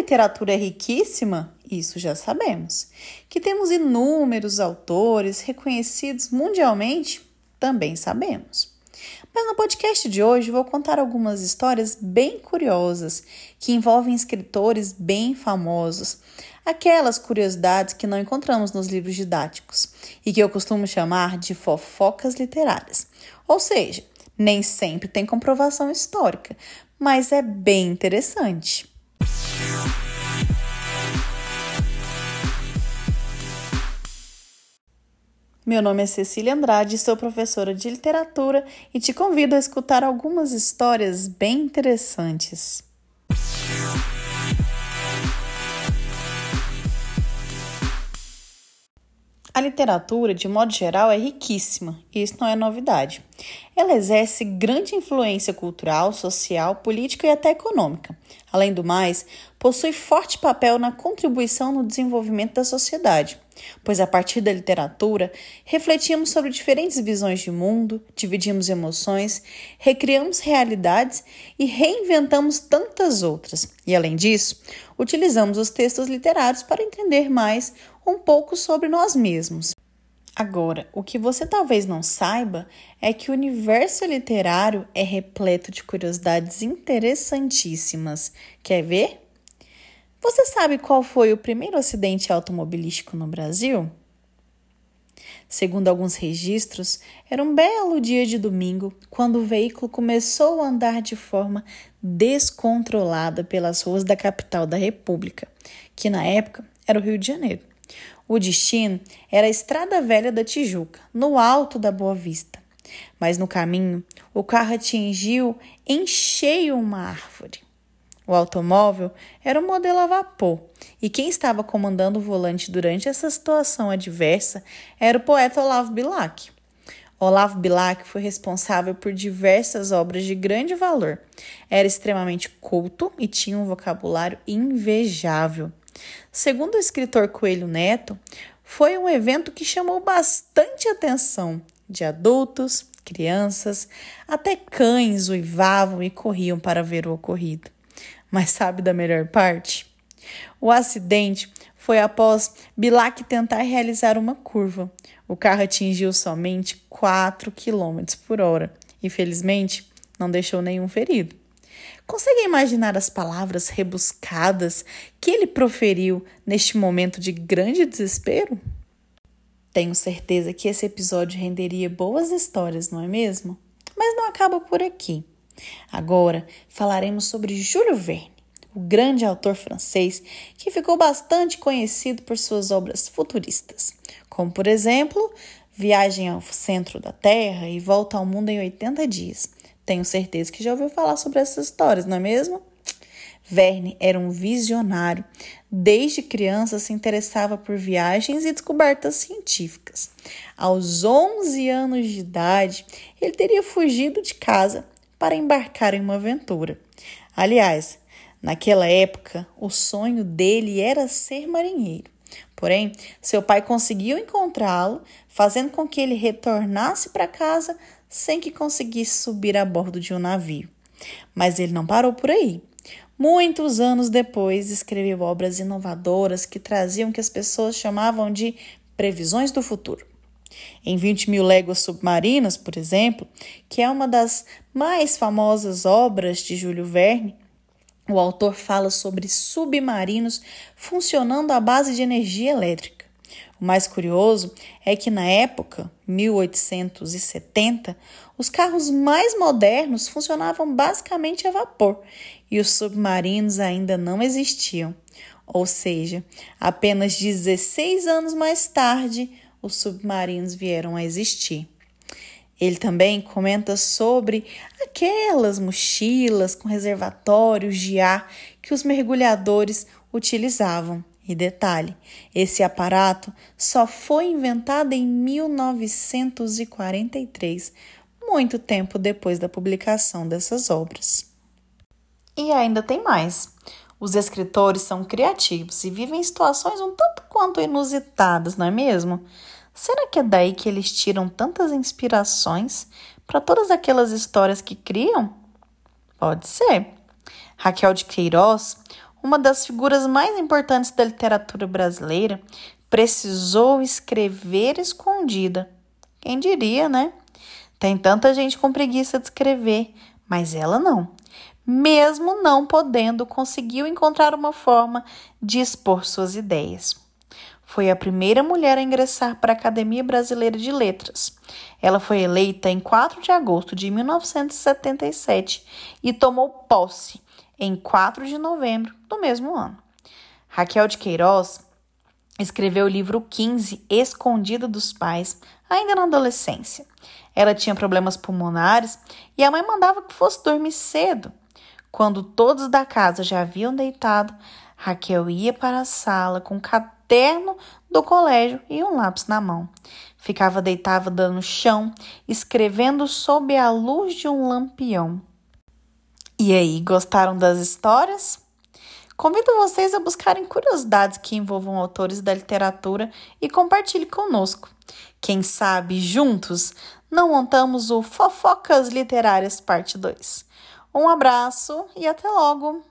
literatura é riquíssima, isso já sabemos. Que temos inúmeros autores reconhecidos mundialmente, também sabemos. Mas no podcast de hoje vou contar algumas histórias bem curiosas que envolvem escritores bem famosos, aquelas curiosidades que não encontramos nos livros didáticos e que eu costumo chamar de fofocas literárias. Ou seja, nem sempre tem comprovação histórica, mas é bem interessante. Meu nome é Cecília Andrade, sou professora de literatura e te convido a escutar algumas histórias bem interessantes. A literatura, de modo geral, é riquíssima, e isso não é novidade. Ela exerce grande influência cultural, social, política e até econômica. Além do mais, possui forte papel na contribuição no desenvolvimento da sociedade, pois a partir da literatura refletimos sobre diferentes visões de mundo, dividimos emoções, recriamos realidades e reinventamos tantas outras. E além disso, utilizamos os textos literários para entender mais um pouco sobre nós mesmos. Agora, o que você talvez não saiba é que o universo literário é repleto de curiosidades interessantíssimas. Quer ver? Você sabe qual foi o primeiro acidente automobilístico no Brasil? Segundo alguns registros, era um belo dia de domingo quando o veículo começou a andar de forma descontrolada pelas ruas da capital da República, que na época era o Rio de Janeiro. O destino era a Estrada Velha da Tijuca, no alto da Boa Vista. Mas no caminho, o carro atingiu em cheio uma árvore. O automóvel era um modelo a vapor, e quem estava comandando o volante durante essa situação adversa era o poeta Olavo Bilac. Olavo Bilac foi responsável por diversas obras de grande valor. Era extremamente culto e tinha um vocabulário invejável. Segundo o escritor Coelho Neto, foi um evento que chamou bastante atenção de adultos, crianças, até cães uivavam e corriam para ver o ocorrido. Mas sabe da melhor parte? O acidente foi após Bilac tentar realizar uma curva. O carro atingiu somente 4 km por hora e, felizmente, não deixou nenhum ferido. Consegue imaginar as palavras rebuscadas que ele proferiu neste momento de grande desespero? Tenho certeza que esse episódio renderia boas histórias, não é mesmo? Mas não acaba por aqui. Agora falaremos sobre Júlio Verne, o grande autor francês que ficou bastante conhecido por suas obras futuristas, como por exemplo Viagem ao Centro da Terra e Volta ao Mundo em 80 Dias, tenho certeza que já ouviu falar sobre essas histórias, não é mesmo? Verne era um visionário. Desde criança se interessava por viagens e descobertas científicas. Aos 11 anos de idade, ele teria fugido de casa para embarcar em uma aventura. Aliás, naquela época, o sonho dele era ser marinheiro. Porém, seu pai conseguiu encontrá-lo, fazendo com que ele retornasse para casa sem que conseguisse subir a bordo de um navio. Mas ele não parou por aí. Muitos anos depois, escreveu obras inovadoras que traziam o que as pessoas chamavam de previsões do futuro. Em 20 mil léguas submarinas, por exemplo, que é uma das mais famosas obras de Júlio Verne, o autor fala sobre submarinos funcionando à base de energia elétrica. O mais curioso é que na época, 1870, os carros mais modernos funcionavam basicamente a vapor e os submarinos ainda não existiam. Ou seja, apenas 16 anos mais tarde, os submarinos vieram a existir. Ele também comenta sobre aquelas mochilas com reservatórios de ar que os mergulhadores utilizavam. E detalhe: esse aparato só foi inventado em 1943, muito tempo depois da publicação dessas obras. E ainda tem mais. Os escritores são criativos e vivem situações um tanto quanto inusitadas, não é mesmo? Será que é daí que eles tiram tantas inspirações para todas aquelas histórias que criam? Pode ser. Raquel de Queiroz uma das figuras mais importantes da literatura brasileira, precisou escrever escondida. Quem diria, né? Tem tanta gente com preguiça de escrever, mas ela não. Mesmo não podendo, conseguiu encontrar uma forma de expor suas ideias. Foi a primeira mulher a ingressar para a Academia Brasileira de Letras. Ela foi eleita em 4 de agosto de 1977 e tomou posse em 4 de novembro do mesmo ano. Raquel de Queiroz escreveu o livro 15, Escondida dos Pais, ainda na adolescência. Ela tinha problemas pulmonares e a mãe mandava que fosse dormir cedo. Quando todos da casa já haviam deitado, Raquel ia para a sala com o caderno do colégio e um lápis na mão. Ficava deitada no chão, escrevendo sob a luz de um lampião. E aí, gostaram das histórias? Convido vocês a buscarem curiosidades que envolvam autores da literatura e compartilhe conosco. Quem sabe, juntos, não montamos o Fofocas Literárias Parte 2. Um abraço e até logo!